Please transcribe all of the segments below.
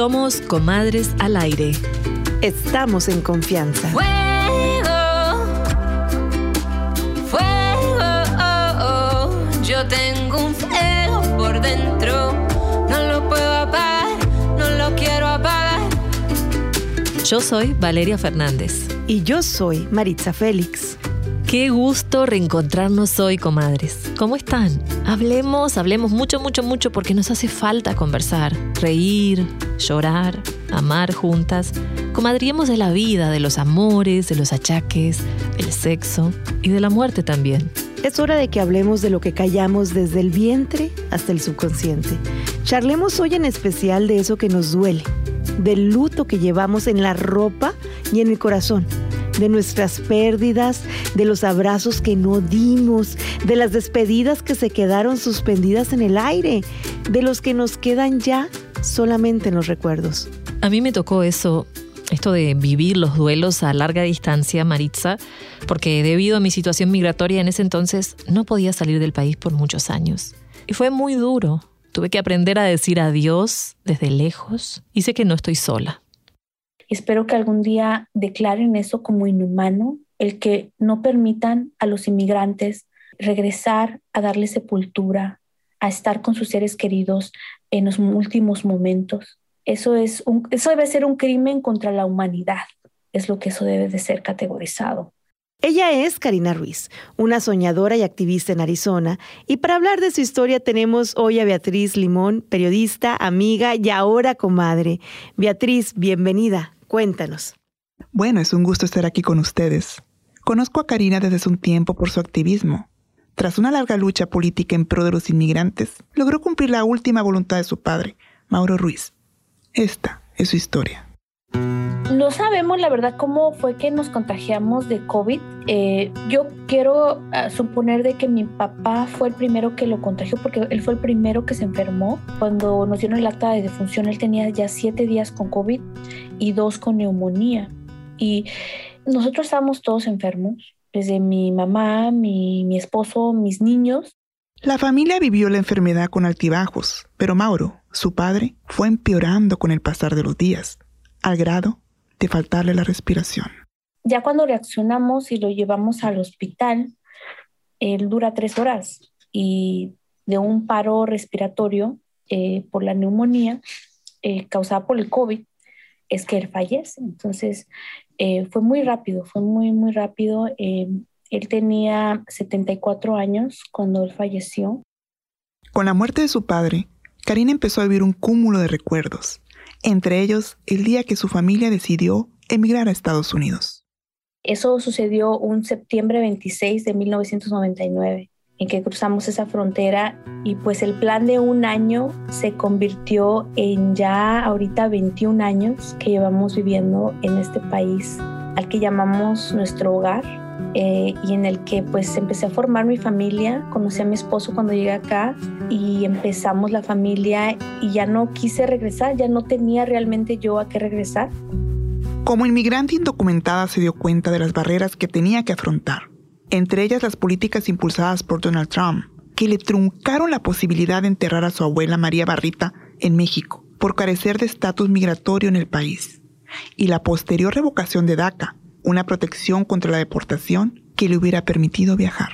Somos comadres al aire. Estamos en confianza. Fuego, fuego, oh, oh. yo tengo un fuego por dentro, no lo puedo apagar, no lo quiero apagar. Yo soy Valeria Fernández. Y yo soy Maritza Félix. Qué gusto reencontrarnos hoy, comadres. ¿Cómo están? Hablemos, hablemos mucho, mucho, mucho porque nos hace falta conversar, reír, llorar, amar juntas. Comadriemos de la vida, de los amores, de los achaques, del sexo y de la muerte también. Es hora de que hablemos de lo que callamos desde el vientre hasta el subconsciente. Charlemos hoy en especial de eso que nos duele, del luto que llevamos en la ropa y en el corazón de nuestras pérdidas, de los abrazos que no dimos, de las despedidas que se quedaron suspendidas en el aire, de los que nos quedan ya solamente en los recuerdos. A mí me tocó eso, esto de vivir los duelos a larga distancia, Maritza, porque debido a mi situación migratoria en ese entonces no podía salir del país por muchos años. Y fue muy duro. Tuve que aprender a decir adiós desde lejos y sé que no estoy sola. Espero que algún día declaren eso como inhumano, el que no permitan a los inmigrantes regresar a darle sepultura, a estar con sus seres queridos en los últimos momentos. Eso, es un, eso debe ser un crimen contra la humanidad, es lo que eso debe de ser categorizado. Ella es Karina Ruiz, una soñadora y activista en Arizona, y para hablar de su historia tenemos hoy a Beatriz Limón, periodista, amiga y ahora comadre. Beatriz, bienvenida. Cuéntanos. Bueno, es un gusto estar aquí con ustedes. Conozco a Karina desde hace un tiempo por su activismo. Tras una larga lucha política en pro de los inmigrantes, logró cumplir la última voluntad de su padre, Mauro Ruiz. Esta es su historia. No sabemos la verdad cómo fue que nos contagiamos de COVID. Eh, yo quiero uh, suponer de que mi papá fue el primero que lo contagió porque él fue el primero que se enfermó. Cuando nos dieron el acta de defunción, él tenía ya siete días con COVID y dos con neumonía. Y nosotros estábamos todos enfermos, desde mi mamá, mi, mi esposo, mis niños. La familia vivió la enfermedad con altibajos, pero Mauro, su padre, fue empeorando con el pasar de los días, al grado de faltarle la respiración. Ya cuando reaccionamos y lo llevamos al hospital, él dura tres horas y de un paro respiratorio eh, por la neumonía eh, causada por el COVID, es que él fallece. Entonces, eh, fue muy rápido, fue muy, muy rápido. Eh, él tenía 74 años cuando él falleció. Con la muerte de su padre, Karina empezó a vivir un cúmulo de recuerdos, entre ellos el día que su familia decidió emigrar a Estados Unidos. Eso sucedió un septiembre 26 de 1999 en que cruzamos esa frontera y pues el plan de un año se convirtió en ya ahorita 21 años que llevamos viviendo en este país al que llamamos nuestro hogar eh, y en el que pues empecé a formar mi familia, conocí a mi esposo cuando llegué acá y empezamos la familia y ya no quise regresar, ya no tenía realmente yo a qué regresar. Como inmigrante indocumentada se dio cuenta de las barreras que tenía que afrontar entre ellas las políticas impulsadas por Donald Trump, que le truncaron la posibilidad de enterrar a su abuela María Barrita en México por carecer de estatus migratorio en el país, y la posterior revocación de DACA, una protección contra la deportación que le hubiera permitido viajar.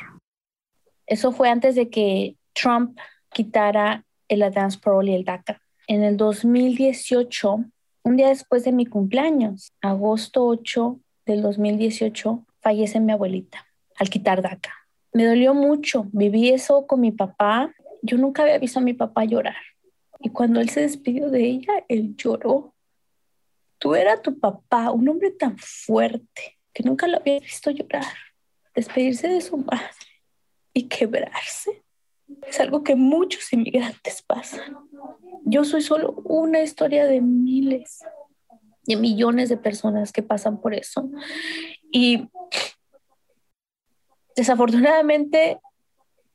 Eso fue antes de que Trump quitara el Advance Parole y el DACA. En el 2018, un día después de mi cumpleaños, agosto 8 del 2018, fallece mi abuelita al quitar DACA. Me dolió mucho, viví eso con mi papá. Yo nunca había visto a mi papá llorar. Y cuando él se despidió de ella, él lloró. Tú eras tu papá, un hombre tan fuerte que nunca lo había visto llorar, despedirse de su madre y quebrarse. Es algo que muchos inmigrantes pasan. Yo soy solo una historia de miles, de millones de personas que pasan por eso. Y desafortunadamente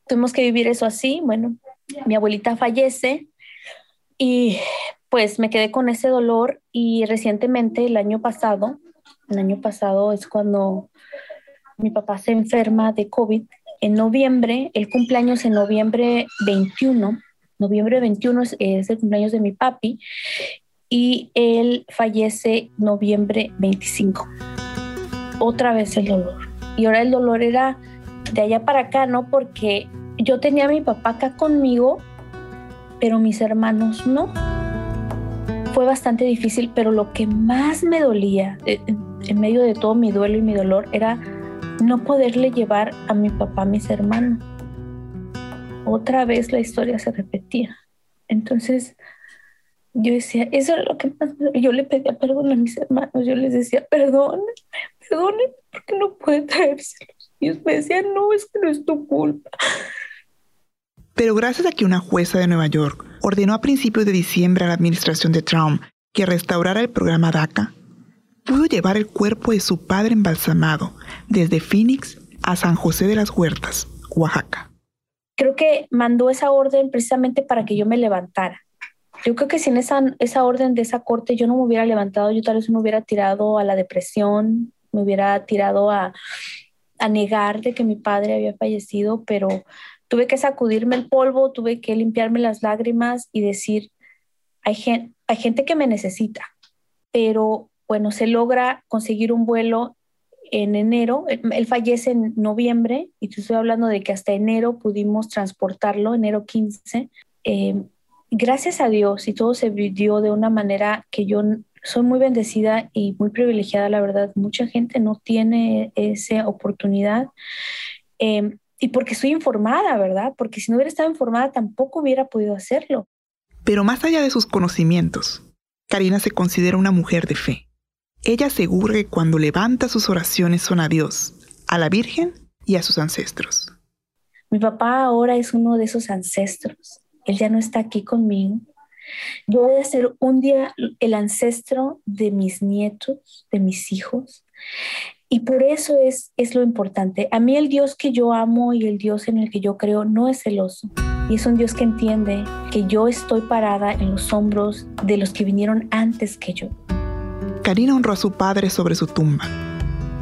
tuvimos que vivir eso así. Bueno, mi abuelita fallece y pues me quedé con ese dolor y recientemente, el año pasado, el año pasado es cuando mi papá se enferma de COVID. En noviembre, el cumpleaños en noviembre 21, noviembre 21 es, el cumpleaños de mi papi y él fallece noviembre 25. Otra vez el dolor. Y ahora el dolor era de allá para acá, ¿no? Porque yo tenía a mi papá acá conmigo, pero mis hermanos no. Fue bastante difícil, pero lo que más me dolía eh, en medio de todo mi duelo y mi dolor era no poderle llevar a mi papá a mis hermanos. Otra vez la historia se repetía. Entonces yo decía, eso es lo que más Yo le pedía perdón a mis hermanos, yo les decía, perdón, perdón, porque no puede traérselos. Y ellos me decían, no, es que no es tu culpa. Pero gracias a que una jueza de Nueva York ordenó a principios de diciembre a la administración de Trump que restaurara el programa DACA, pudo llevar el cuerpo de su padre embalsamado desde Phoenix a San José de las Huertas, Oaxaca. Creo que mandó esa orden precisamente para que yo me levantara. Yo creo que sin esa, esa orden de esa corte yo no me hubiera levantado, yo tal vez me hubiera tirado a la depresión, me hubiera tirado a, a negar de que mi padre había fallecido, pero tuve que sacudirme el polvo, tuve que limpiarme las lágrimas y decir, hay gente, hay gente que me necesita, pero bueno, se logra conseguir un vuelo en enero, él fallece en noviembre y te estoy hablando de que hasta enero pudimos transportarlo, enero 15. Eh, gracias a Dios y todo se vivió de una manera que yo soy muy bendecida y muy privilegiada, la verdad. Mucha gente no tiene esa oportunidad. Eh, y porque estoy informada, ¿verdad? Porque si no hubiera estado informada tampoco hubiera podido hacerlo. Pero más allá de sus conocimientos, Karina se considera una mujer de fe. Ella asegura que cuando levanta sus oraciones son a Dios, a la Virgen y a sus ancestros. Mi papá ahora es uno de esos ancestros. Él ya no está aquí conmigo. Yo voy a ser un día el ancestro de mis nietos, de mis hijos. Y por eso es, es lo importante. A mí el Dios que yo amo y el Dios en el que yo creo no es celoso. Y es un Dios que entiende que yo estoy parada en los hombros de los que vinieron antes que yo. Karina honró a su padre sobre su tumba,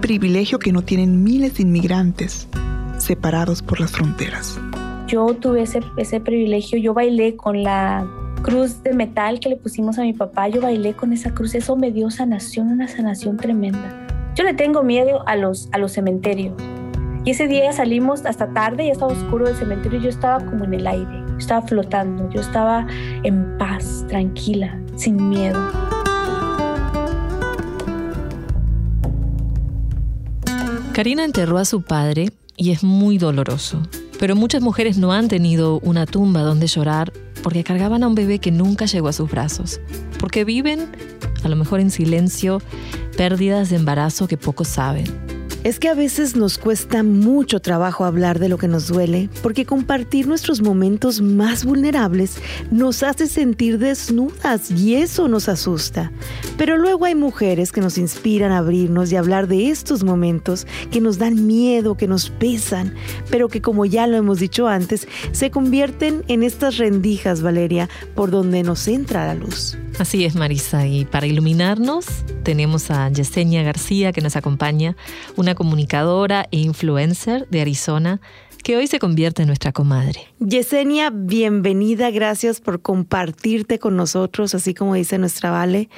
privilegio que no tienen miles de inmigrantes separados por las fronteras. Yo tuve ese, ese privilegio, yo bailé con la cruz de metal que le pusimos a mi papá, yo bailé con esa cruz, eso me dio sanación, una sanación tremenda. Yo le tengo miedo a los, a los cementerios. Y ese día salimos hasta tarde, ya estaba oscuro el cementerio yo estaba como en el aire, estaba flotando, yo estaba en paz, tranquila, sin miedo. Karina enterró a su padre y es muy doloroso. Pero muchas mujeres no han tenido una tumba donde llorar porque cargaban a un bebé que nunca llegó a sus brazos. Porque viven, a lo mejor en silencio, pérdidas de embarazo que pocos saben. Es que a veces nos cuesta mucho trabajo hablar de lo que nos duele, porque compartir nuestros momentos más vulnerables nos hace sentir desnudas y eso nos asusta. Pero luego hay mujeres que nos inspiran a abrirnos y hablar de estos momentos que nos dan miedo, que nos pesan, pero que como ya lo hemos dicho antes, se convierten en estas rendijas, Valeria, por donde nos entra la luz. Así es, Marisa. Y para iluminarnos, tenemos a Yesenia García que nos acompaña, una comunicadora e influencer de Arizona que hoy se convierte en nuestra comadre. Yesenia, bienvenida, gracias por compartirte con nosotros, así como dice nuestra Vale.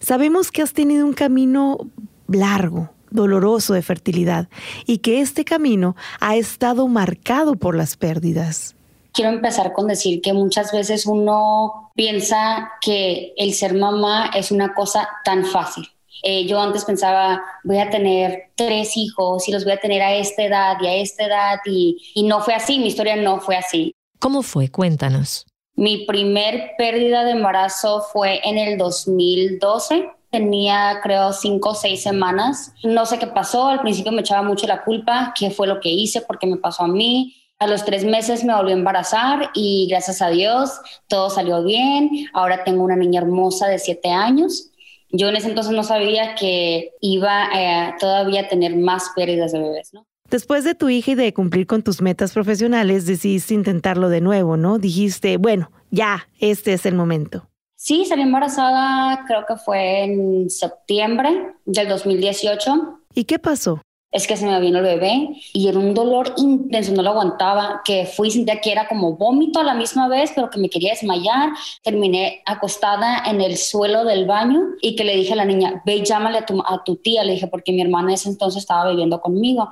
Sabemos que has tenido un camino largo, doloroso de fertilidad y que este camino ha estado marcado por las pérdidas quiero empezar con decir que muchas veces uno piensa que el ser mamá es una cosa tan fácil. Eh, yo antes pensaba, voy a tener tres hijos y los voy a tener a esta edad y a esta edad y, y no fue así, mi historia no fue así. ¿Cómo fue? Cuéntanos. Mi primer pérdida de embarazo fue en el 2012 tenía creo cinco o seis semanas. No sé qué pasó, al principio me echaba mucho la culpa, qué fue lo que hice, por qué me pasó a mí. A los tres meses me volví a embarazar y gracias a Dios todo salió bien. Ahora tengo una niña hermosa de siete años. Yo en ese entonces no sabía que iba eh, todavía a tener más pérdidas de bebés, ¿no? Después de tu hija y de cumplir con tus metas profesionales, decidiste intentarlo de nuevo, ¿no? Dijiste, bueno, ya, este es el momento. Sí, salí embarazada, creo que fue en septiembre del 2018. ¿Y qué pasó? Es que se me vino el bebé y era un dolor intenso, no lo aguantaba, que fui, sentía que era como vómito a la misma vez, pero que me quería desmayar. Terminé acostada en el suelo del baño y que le dije a la niña, ve llámale a tu, a tu tía, le dije, porque mi hermana ese entonces estaba viviendo conmigo.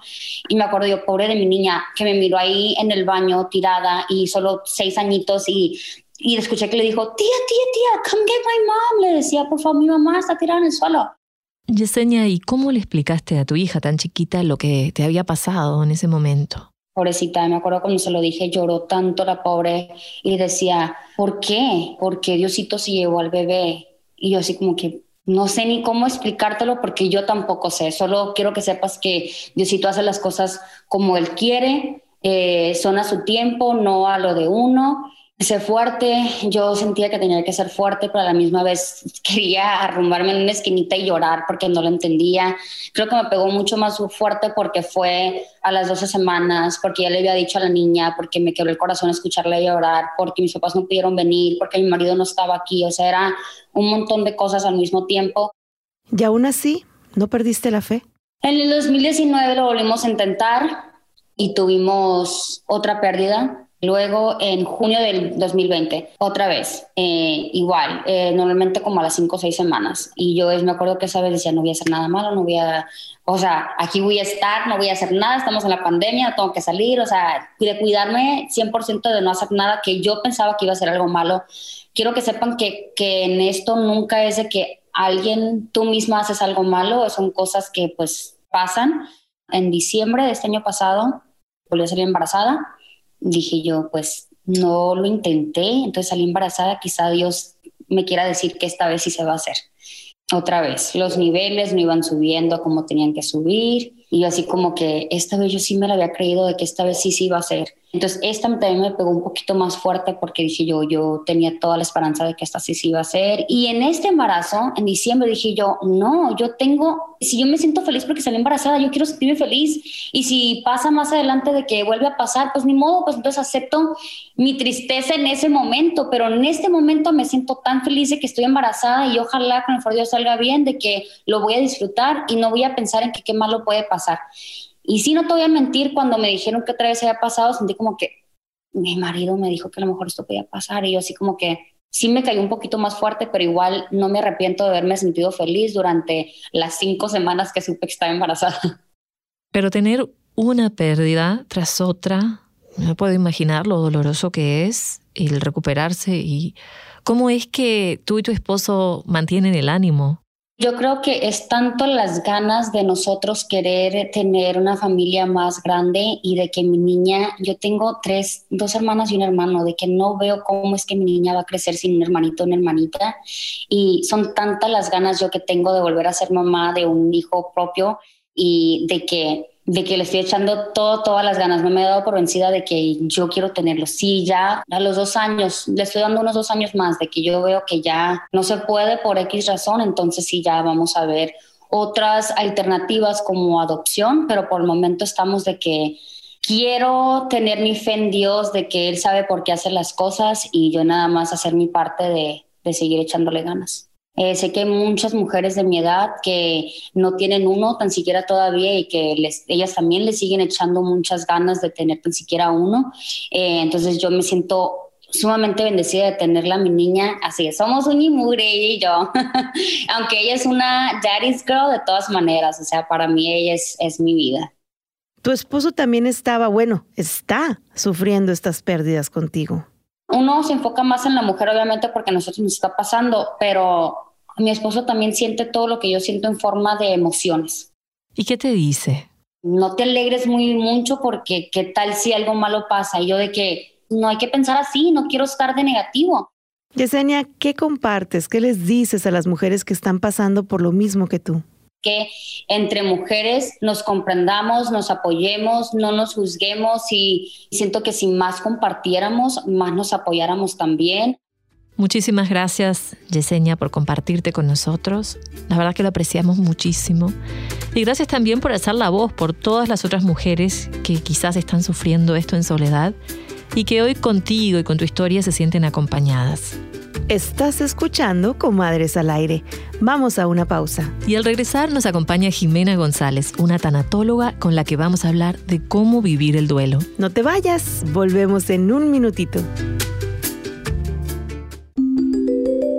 Y me acuerdo yo, pobre de mi niña, que me miró ahí en el baño tirada y solo seis añitos y y escuché que le dijo, tía, tía, tía, come get my mom. Le decía, por favor, mi mamá está tirada en el suelo. Yesenia, ¿y cómo le explicaste a tu hija tan chiquita lo que te había pasado en ese momento? Pobrecita, me acuerdo cuando se lo dije, lloró tanto la pobre y decía, ¿por qué? ¿Por qué Diosito se llevó al bebé? Y yo así como que no sé ni cómo explicártelo porque yo tampoco sé, solo quiero que sepas que Diosito hace las cosas como Él quiere, eh, son a su tiempo, no a lo de uno ser fuerte, yo sentía que tenía que ser fuerte, pero a la misma vez quería arrumbarme en una esquinita y llorar porque no lo entendía. Creo que me pegó mucho más fuerte porque fue a las 12 semanas, porque ya le había dicho a la niña, porque me quebró el corazón escucharle llorar, porque mis papás no pudieron venir, porque mi marido no estaba aquí, o sea, era un montón de cosas al mismo tiempo. Y aún así, ¿no perdiste la fe? En el 2019 lo volvimos a intentar y tuvimos otra pérdida Luego, en junio del 2020, otra vez, eh, igual, eh, normalmente como a las cinco o seis semanas. Y yo me acuerdo que esa vez decía, no voy a hacer nada malo, no voy a, o sea, aquí voy a estar, no voy a hacer nada, estamos en la pandemia, tengo que salir, o sea, de cuidarme 100% de no hacer nada que yo pensaba que iba a ser algo malo. Quiero que sepan que, que en esto nunca es de que alguien, tú misma haces algo malo, son cosas que pues pasan. En diciembre de este año pasado, volví a salir embarazada dije yo, pues no lo intenté, entonces salí embarazada, quizá Dios me quiera decir que esta vez sí se va a hacer. Otra vez, los niveles no iban subiendo como tenían que subir y así como que esta vez yo sí me lo había creído de que esta vez sí se iba a hacer. Entonces, esta también me pegó un poquito más fuerte porque dije yo, yo tenía toda la esperanza de que esta sí se iba a hacer. Y en este embarazo, en diciembre, dije yo, no, yo tengo, si yo me siento feliz porque salí embarazada, yo quiero sentirme feliz. Y si pasa más adelante de que vuelve a pasar, pues ni modo, pues entonces acepto mi tristeza en ese momento. Pero en este momento me siento tan feliz de que estoy embarazada y ojalá con el favor de Dios salga bien, de que lo voy a disfrutar y no voy a pensar en que qué malo puede pasar. Y sí, no te voy a mentir, cuando me dijeron que otra vez había pasado, sentí como que mi marido me dijo que a lo mejor esto podía pasar y yo así como que sí me cayó un poquito más fuerte, pero igual no me arrepiento de haberme sentido feliz durante las cinco semanas que supe que estaba embarazada. Pero tener una pérdida tras otra, no puedo imaginar lo doloroso que es el recuperarse y cómo es que tú y tu esposo mantienen el ánimo yo creo que es tanto las ganas de nosotros querer tener una familia más grande y de que mi niña, yo tengo tres, dos hermanas y un hermano, de que no veo cómo es que mi niña va a crecer sin un hermanito o una hermanita. Y son tantas las ganas yo que tengo de volver a ser mamá de un hijo propio y de que de que le estoy echando todo, todas las ganas. No me he dado por vencida de que yo quiero tenerlo. Sí, ya a los dos años, le estoy dando unos dos años más de que yo veo que ya no se puede por X razón, entonces sí, ya vamos a ver otras alternativas como adopción, pero por el momento estamos de que quiero tener mi fe en Dios, de que Él sabe por qué hace las cosas y yo nada más hacer mi parte de, de seguir echándole ganas. Eh, sé que hay muchas mujeres de mi edad que no tienen uno tan siquiera todavía y que ellas también le siguen echando muchas ganas de tener tan siquiera uno. Eh, entonces yo me siento sumamente bendecida de tenerla mi niña. Así es, somos un y y yo. Aunque ella es una daddy's girl de todas maneras, o sea, para mí ella es mi vida. Tu esposo también estaba, bueno, está sufriendo estas pérdidas contigo uno se enfoca más en la mujer, obviamente, porque a nosotros nos está pasando, pero mi esposo también siente todo lo que yo siento en forma de emociones. ¿Y qué te dice? No te alegres muy mucho porque qué tal si algo malo pasa. Y yo de que no hay que pensar así, no quiero estar de negativo. Yesenia, ¿qué compartes? ¿Qué les dices a las mujeres que están pasando por lo mismo que tú? Que entre mujeres nos comprendamos, nos apoyemos, no nos juzguemos y siento que si más compartiéramos, más nos apoyáramos también. Muchísimas gracias, Yesenia, por compartirte con nosotros. La verdad que lo apreciamos muchísimo. Y gracias también por hacer la voz por todas las otras mujeres que quizás están sufriendo esto en soledad y que hoy contigo y con tu historia se sienten acompañadas. Estás escuchando Comadres al Aire. Vamos a una pausa. Y al regresar nos acompaña Jimena González, una tanatóloga con la que vamos a hablar de cómo vivir el duelo. No te vayas, volvemos en un minutito.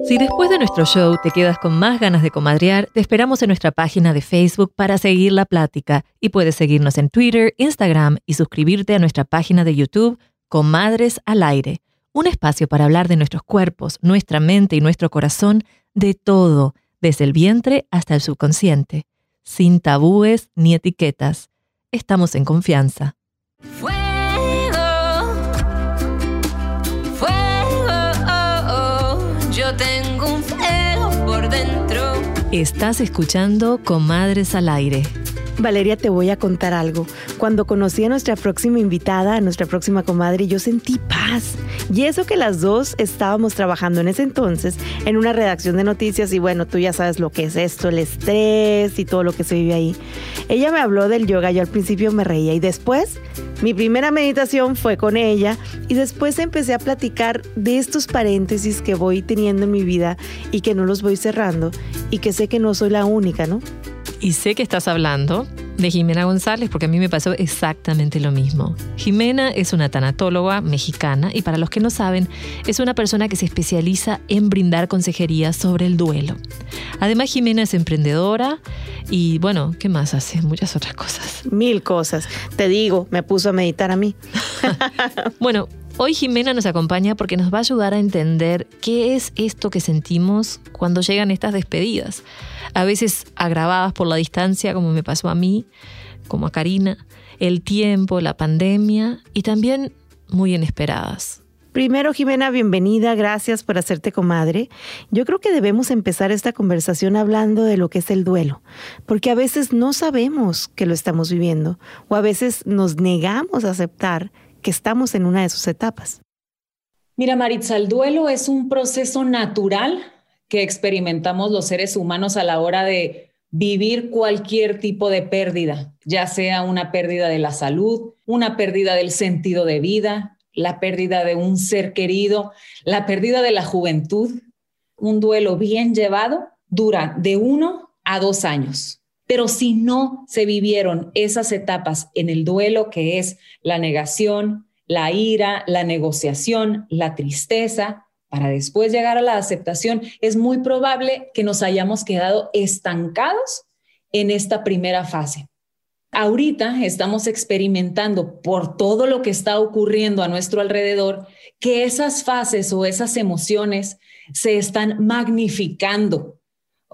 Si después de nuestro show te quedas con más ganas de comadrear, te esperamos en nuestra página de Facebook para seguir la plática y puedes seguirnos en Twitter, Instagram y suscribirte a nuestra página de YouTube Comadres al Aire un espacio para hablar de nuestros cuerpos, nuestra mente y nuestro corazón, de todo, desde el vientre hasta el subconsciente, sin tabúes ni etiquetas. Estamos en confianza. Fuego, fuego, oh, oh. yo tengo un fuego por dentro. Estás escuchando Comadres al Aire. Valeria, te voy a contar algo. Cuando conocí a nuestra próxima invitada, a nuestra próxima comadre, yo sentí paz. Y eso que las dos estábamos trabajando en ese entonces en una redacción de noticias y bueno, tú ya sabes lo que es esto, el estrés y todo lo que se vive ahí. Ella me habló del yoga, yo al principio me reía y después mi primera meditación fue con ella y después empecé a platicar de estos paréntesis que voy teniendo en mi vida y que no los voy cerrando y que sé que no soy la única, ¿no? Y sé que estás hablando de Jimena González porque a mí me pasó exactamente lo mismo. Jimena es una tanatóloga mexicana y para los que no saben, es una persona que se especializa en brindar consejería sobre el duelo. Además, Jimena es emprendedora y bueno, ¿qué más hace? Muchas otras cosas. Mil cosas. Te digo, me puso a meditar a mí. bueno, Hoy Jimena nos acompaña porque nos va a ayudar a entender qué es esto que sentimos cuando llegan estas despedidas a veces agravadas por la distancia, como me pasó a mí, como a Karina, el tiempo, la pandemia y también muy inesperadas. Primero, Jimena, bienvenida, gracias por hacerte comadre. Yo creo que debemos empezar esta conversación hablando de lo que es el duelo, porque a veces no sabemos que lo estamos viviendo o a veces nos negamos a aceptar estamos en una de sus etapas. Mira, Maritza, el duelo es un proceso natural que experimentamos los seres humanos a la hora de vivir cualquier tipo de pérdida, ya sea una pérdida de la salud, una pérdida del sentido de vida, la pérdida de un ser querido, la pérdida de la juventud. Un duelo bien llevado dura de uno a dos años. Pero si no se vivieron esas etapas en el duelo, que es la negación, la ira, la negociación, la tristeza, para después llegar a la aceptación, es muy probable que nos hayamos quedado estancados en esta primera fase. Ahorita estamos experimentando por todo lo que está ocurriendo a nuestro alrededor que esas fases o esas emociones se están magnificando.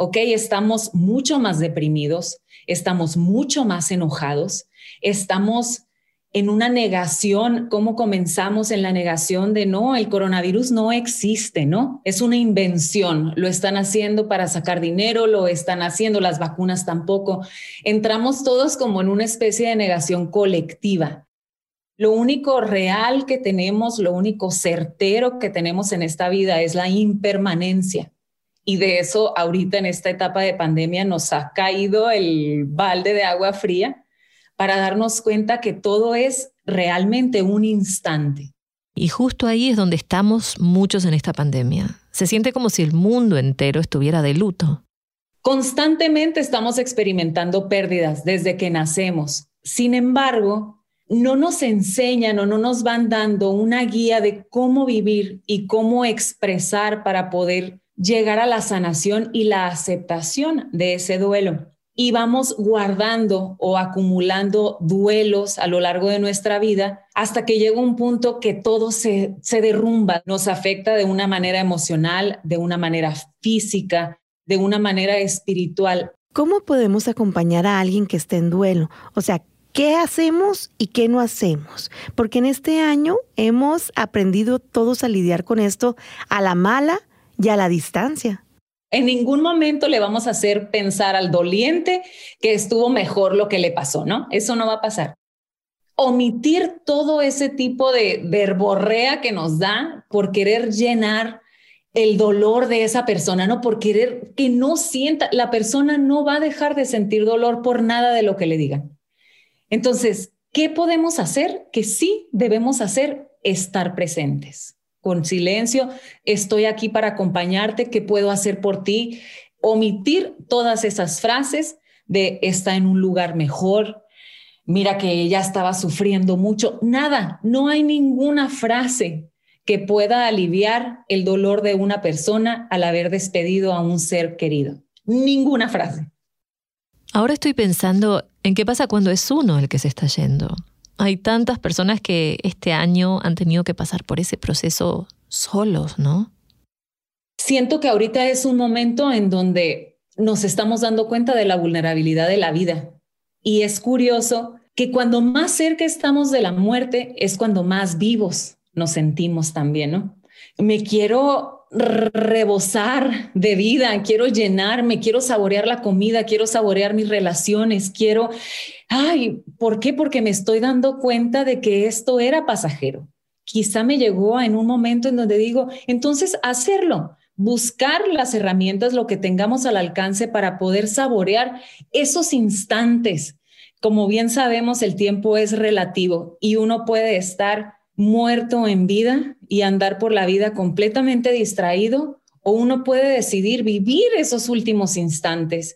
¿Ok? Estamos mucho más deprimidos, estamos mucho más enojados, estamos en una negación, cómo comenzamos en la negación de no, el coronavirus no existe, ¿no? Es una invención, lo están haciendo para sacar dinero, lo están haciendo las vacunas tampoco. Entramos todos como en una especie de negación colectiva. Lo único real que tenemos, lo único certero que tenemos en esta vida es la impermanencia. Y de eso ahorita en esta etapa de pandemia nos ha caído el balde de agua fría para darnos cuenta que todo es realmente un instante. Y justo ahí es donde estamos muchos en esta pandemia. Se siente como si el mundo entero estuviera de luto. Constantemente estamos experimentando pérdidas desde que nacemos. Sin embargo, no nos enseñan o no nos van dando una guía de cómo vivir y cómo expresar para poder llegar a la sanación y la aceptación de ese duelo y vamos guardando o acumulando duelos a lo largo de nuestra vida hasta que llega un punto que todo se, se derrumba, nos afecta de una manera emocional, de una manera física, de una manera espiritual. ¿Cómo podemos acompañar a alguien que esté en duelo? O sea, ¿qué hacemos y qué no hacemos? Porque en este año hemos aprendido todos a lidiar con esto a la mala y la distancia. En ningún momento le vamos a hacer pensar al doliente que estuvo mejor lo que le pasó, ¿no? Eso no va a pasar. Omitir todo ese tipo de verborrea que nos da por querer llenar el dolor de esa persona, ¿no? Por querer que no sienta, la persona no va a dejar de sentir dolor por nada de lo que le digan. Entonces, ¿qué podemos hacer? Que sí debemos hacer estar presentes. Con silencio, estoy aquí para acompañarte, ¿qué puedo hacer por ti? Omitir todas esas frases de está en un lugar mejor, mira que ella estaba sufriendo mucho, nada, no hay ninguna frase que pueda aliviar el dolor de una persona al haber despedido a un ser querido. Ninguna frase. Ahora estoy pensando en qué pasa cuando es uno el que se está yendo. Hay tantas personas que este año han tenido que pasar por ese proceso solos, ¿no? Siento que ahorita es un momento en donde nos estamos dando cuenta de la vulnerabilidad de la vida. Y es curioso que cuando más cerca estamos de la muerte es cuando más vivos nos sentimos también, ¿no? Me quiero rebosar de vida, quiero llenarme, quiero saborear la comida, quiero saborear mis relaciones, quiero, ay, ¿por qué? Porque me estoy dando cuenta de que esto era pasajero. Quizá me llegó en un momento en donde digo, entonces hacerlo, buscar las herramientas, lo que tengamos al alcance para poder saborear esos instantes. Como bien sabemos, el tiempo es relativo y uno puede estar muerto en vida y andar por la vida completamente distraído o uno puede decidir vivir esos últimos instantes.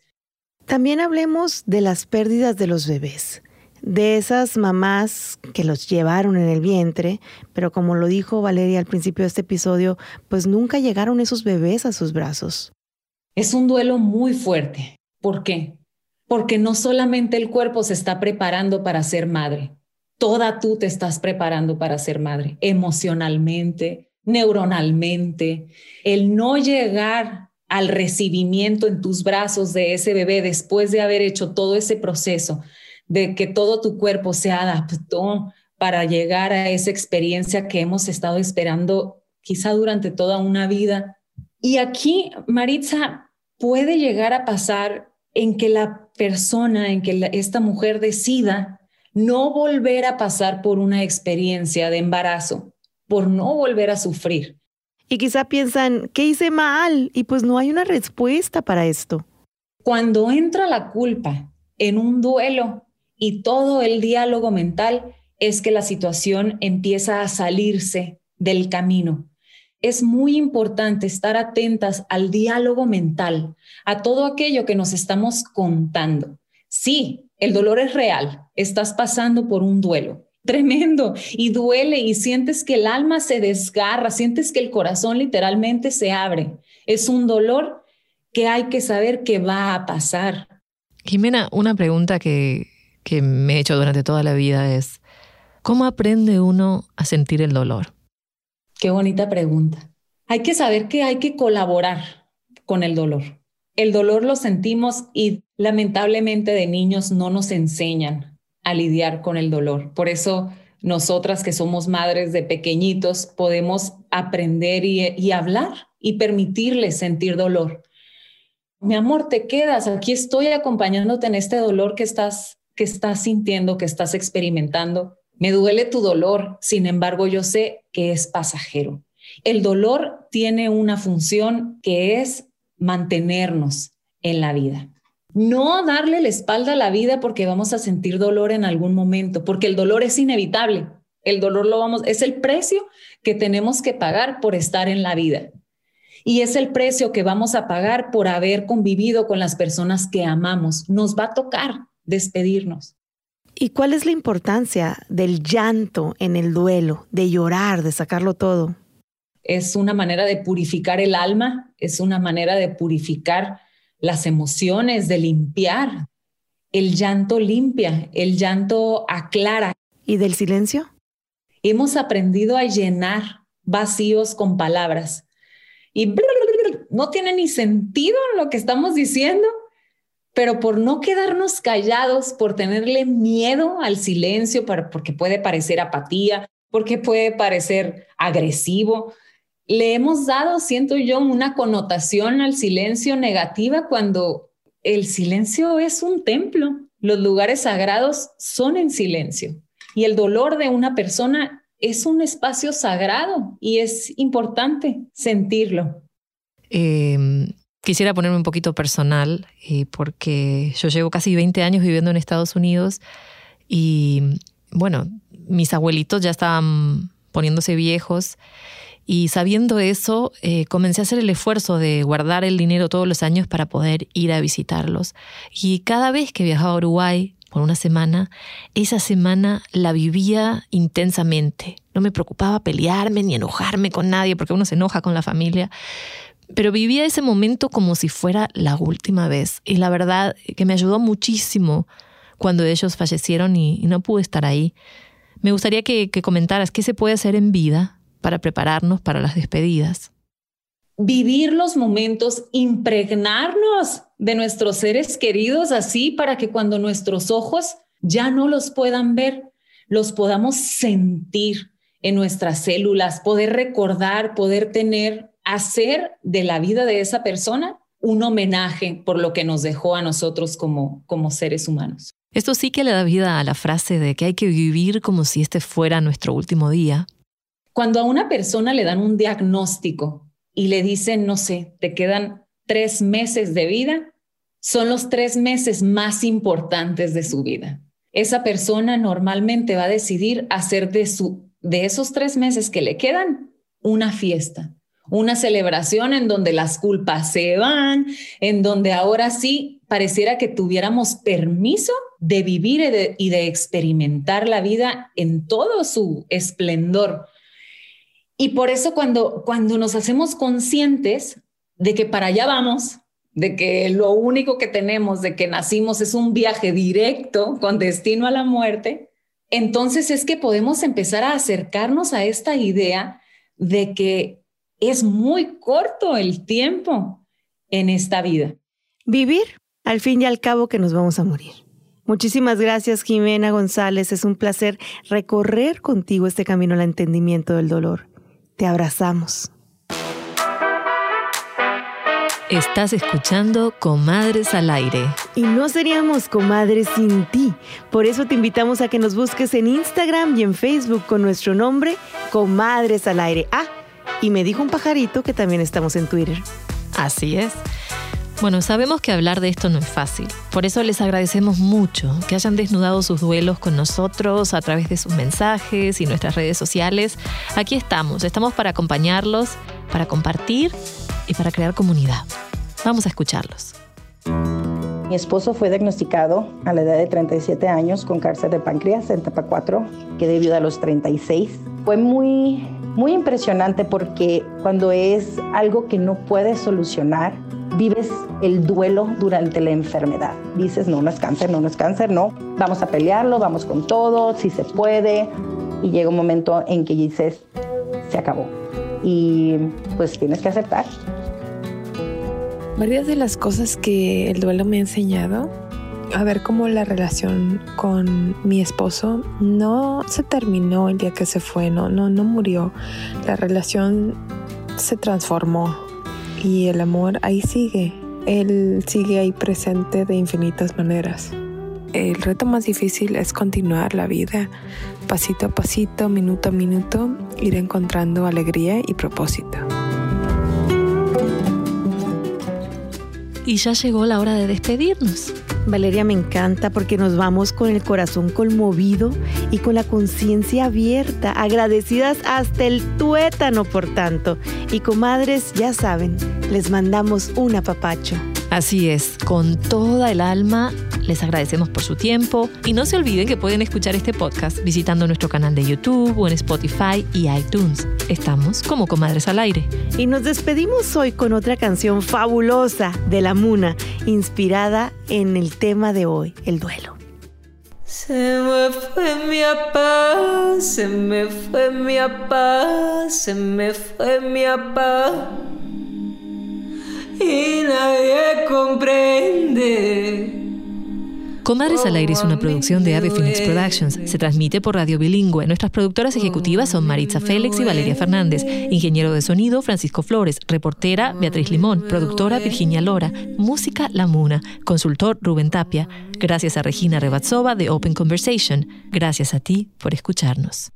También hablemos de las pérdidas de los bebés, de esas mamás que los llevaron en el vientre, pero como lo dijo Valeria al principio de este episodio, pues nunca llegaron esos bebés a sus brazos. Es un duelo muy fuerte. ¿Por qué? Porque no solamente el cuerpo se está preparando para ser madre, toda tú te estás preparando para ser madre, emocionalmente, neuronalmente. El no llegar al recibimiento en tus brazos de ese bebé después de haber hecho todo ese proceso, de que todo tu cuerpo se adaptó para llegar a esa experiencia que hemos estado esperando quizá durante toda una vida. Y aquí, Maritza, puede llegar a pasar en que la persona, en que esta mujer decida no volver a pasar por una experiencia de embarazo, por no volver a sufrir. Y quizá piensan, ¿qué hice mal? Y pues no hay una respuesta para esto. Cuando entra la culpa en un duelo y todo el diálogo mental, es que la situación empieza a salirse del camino. Es muy importante estar atentas al diálogo mental, a todo aquello que nos estamos contando. Sí, el dolor es real, estás pasando por un duelo tremendo y duele y sientes que el alma se desgarra, sientes que el corazón literalmente se abre. Es un dolor que hay que saber que va a pasar. Jimena, una pregunta que, que me he hecho durante toda la vida es, ¿cómo aprende uno a sentir el dolor? Qué bonita pregunta. Hay que saber que hay que colaborar con el dolor. El dolor lo sentimos y lamentablemente de niños no nos enseñan a lidiar con el dolor. Por eso nosotras que somos madres de pequeñitos podemos aprender y, hablar y permitirles sentir dolor. Mi amor, te quedas, aquí estoy acompañándote en este dolor que estás, que estás sintiendo, que estás experimentando. Me duele tu dolor, sin embargo yo sé que es pasajero. El dolor tiene una función que es mantenernos en la vida. No darle la espalda a la vida porque vamos a sentir dolor en algún momento, porque el dolor es inevitable. El dolor lo vamos, es el precio que tenemos que pagar por estar en la vida. Y es el precio que vamos a pagar por haber convivido con las personas que amamos. Nos va a tocar despedirnos. ¿Y cuál es la importancia del llanto en el duelo, de llorar, de sacarlo todo? Es una manera de purificar el alma, es una manera de purificar las emociones, de limpiar. El llanto limpia, el llanto aclara. ¿Y del silencio? Hemos aprendido a llenar vacíos con palabras. Y no tiene ni sentido lo que estamos diciendo, pero por no quedarnos callados, por tenerle miedo al silencio, porque puede parecer apatía, porque puede parecer agresivo, le hemos dado, siento yo, una connotación al silencio negativa cuando el silencio es un templo. Los lugares sagrados son en silencio y el dolor de una persona es un espacio sagrado y es importante sentirlo. Em, quisiera ponerme un poquito personal eh, porque yo llevo casi 20 años viviendo en Estados Unidos y bueno, mis abuelitos ya estaban poniéndose viejos Y sabiendo eso, eh, comencé a hacer el esfuerzo de guardar el dinero todos los años para poder ir a visitarlos. Y cada vez que viajaba a Uruguay por una semana, esa semana la vivía intensamente. No me preocupaba pelearme ni enojarme con nadie, porque uno se enoja con la familia. Pero vivía ese momento como si fuera la última vez. Y la verdad que me ayudó muchísimo cuando ellos fallecieron y, no pude estar ahí. Me gustaría que comentaras qué se puede hacer en vida para prepararnos para las despedidas. Vivir los momentos, impregnarnos de nuestros seres queridos así para que cuando nuestros ojos ya no los puedan ver, los podamos sentir en nuestras células, poder recordar, poder tener, hacer de la vida de esa persona un homenaje por lo que nos dejó a nosotros como, como seres humanos. Esto sí que le da vida a la frase de que hay que vivir como si este fuera nuestro último día, cuando a una persona le dan un diagnóstico y le dicen, no sé, te quedan tres meses de vida, son los tres meses más importantes de su vida. Esa persona normalmente va a decidir hacer de, su, de esos tres meses que le quedan una fiesta, una celebración en donde las culpas se van, en donde ahora sí pareciera que tuviéramos permiso de vivir y de, y de experimentar la vida en todo su esplendor y por eso cuando, cuando nos hacemos conscientes de que para allá vamos, de que lo único que tenemos, de que nacimos es un viaje directo con destino a la muerte, entonces es que podemos empezar a acercarnos a esta idea de que es muy corto el tiempo en esta vida. Vivir, al fin y al cabo que nos vamos a morir. Muchísimas gracias, Jimena González. Es un placer recorrer contigo este camino al entendimiento del dolor te abrazamos. Estás escuchando Comadres al Aire. Y no seríamos comadres sin ti. Por eso te invitamos a que nos busques en Instagram y en Facebook con nuestro nombre Comadres al Aire. Ah, y me dijo un pajarito que también estamos en Twitter. Así es. Bueno, sabemos que hablar de esto no es fácil. Por eso les agradecemos mucho que hayan desnudado sus duelos con nosotros a través de sus mensajes y nuestras redes sociales. Aquí estamos, estamos para acompañarlos, para compartir y para crear comunidad. Vamos a escucharlos. Mi esposo fue diagnosticado a la edad de 37 años con cáncer de páncreas en etapa 4, que debido a los 36. Fue muy, muy impresionante porque cuando es algo que no puedes solucionar, vives el duelo durante la enfermedad. Dices, no, no es cáncer, no, no es cáncer, no. Vamos a pelearlo, vamos con todo, si se puede. Y llega un momento en que dices, se acabó. Y pues tienes que aceptar. Varias de las cosas que el duelo me ha enseñado, a ver cómo la relación con mi esposo no se terminó el día que se fue, no, no, no murió. La relación se transformó y el amor ahí sigue. Él sigue ahí presente de infinitas maneras. El reto más difícil es continuar la vida, pasito a pasito, minuto a minuto, ir encontrando alegría y propósito. Y ya llegó la hora de despedirnos. Valeria me encanta porque nos vamos con el corazón conmovido y con la conciencia abierta, agradecidas hasta el tuétano por tanto. Y comadres, ya saben, les mandamos un apapacho. Así es, con toda el alma les agradecemos por su tiempo y no se olviden que pueden escuchar este podcast visitando nuestro canal de YouTube o en Spotify y iTunes. Estamos como Comadres al Aire. Y nos despedimos hoy con otra canción fabulosa de la Muna, inspirada en el tema de hoy, el duelo. Se me fue mi papá, se me fue mi papá, se me fue mi papá y nadie comprende. Comadres al Aire es una producción de Ave Phoenix Productions. Se transmite por radio bilingüe. Nuestras productoras ejecutivas son Maritza Félix y Valeria Fernández. Ingeniero de sonido, Francisco Flores. Reportera, Beatriz Limón. Productora, Virginia Lora. Música, La Muna. Consultor, Rubén Tapia. Gracias a Regina Rebatzova de Open Conversation. Gracias a ti por escucharnos.